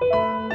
Música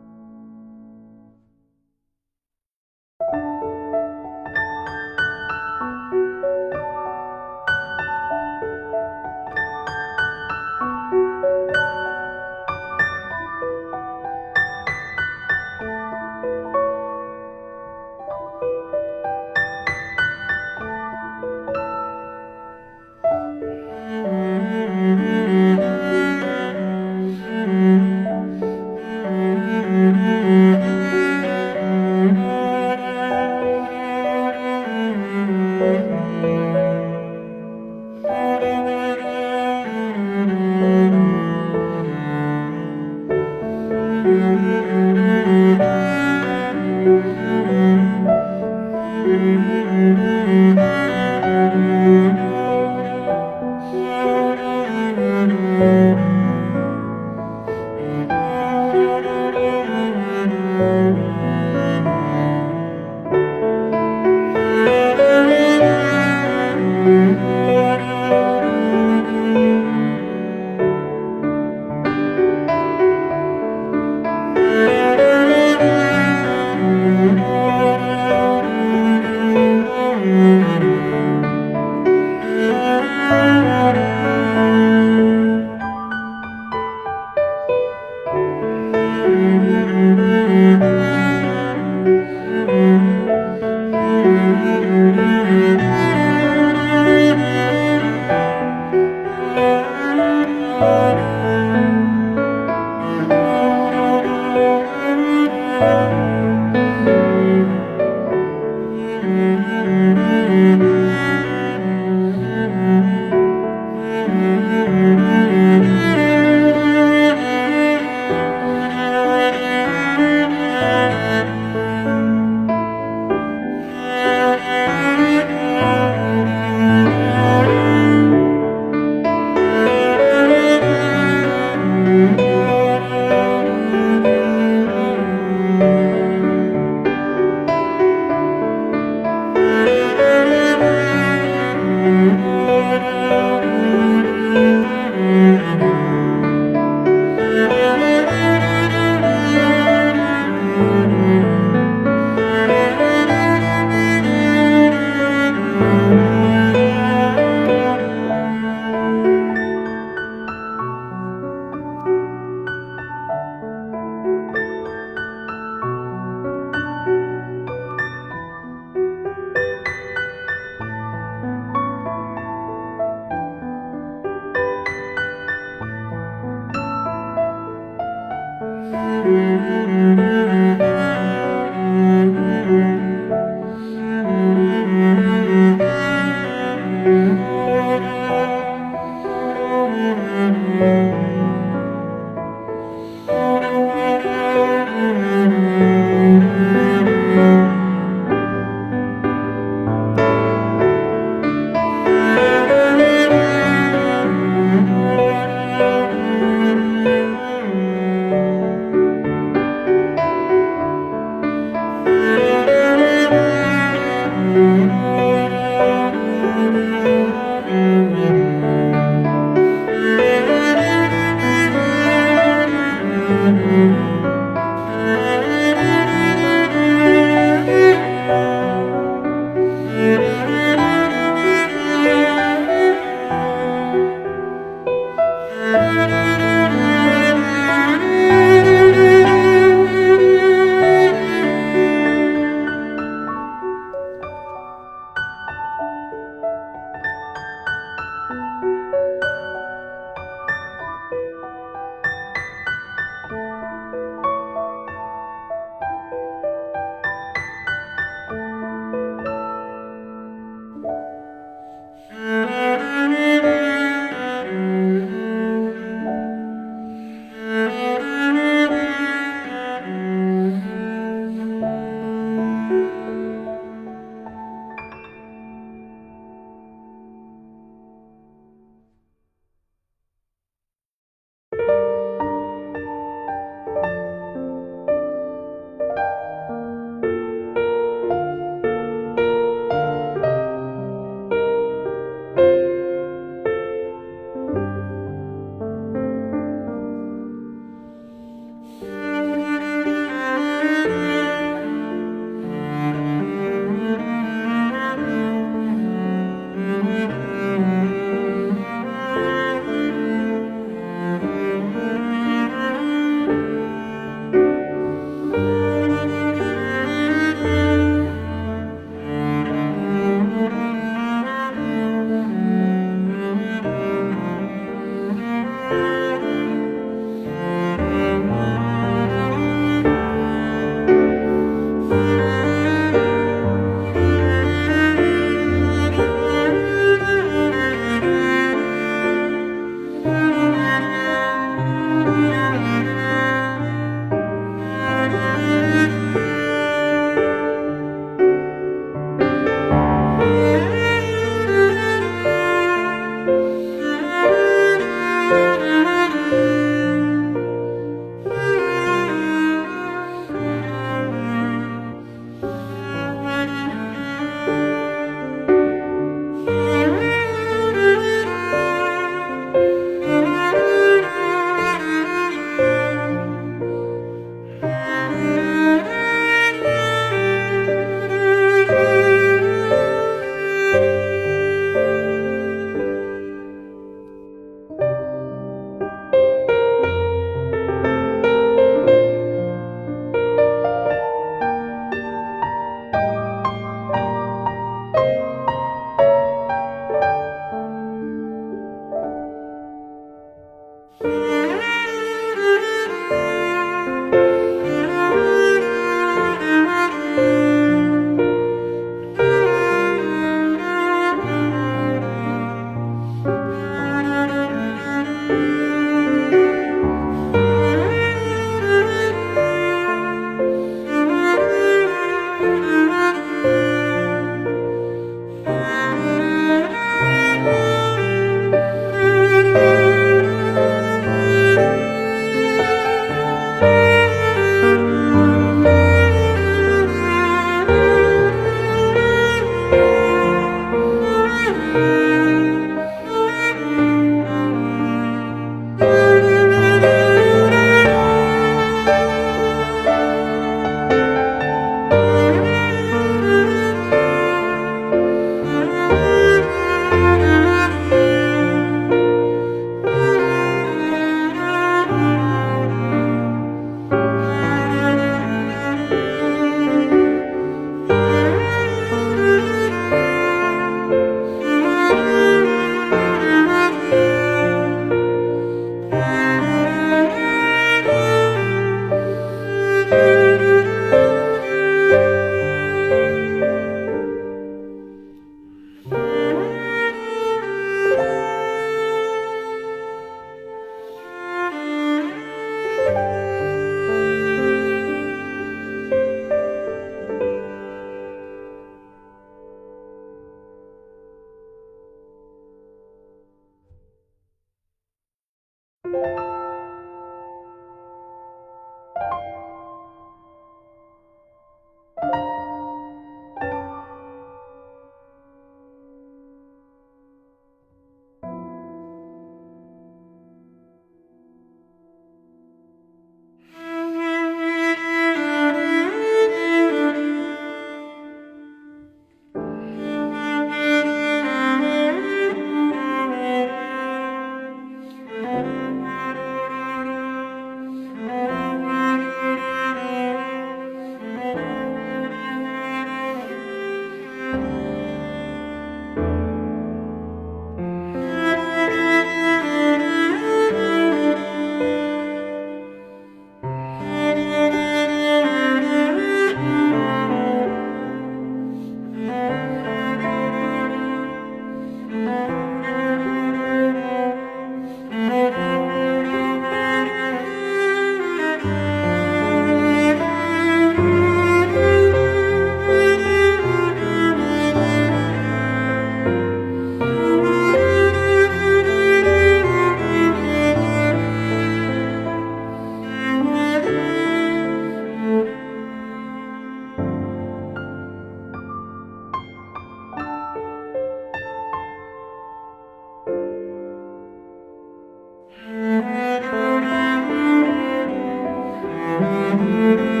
Música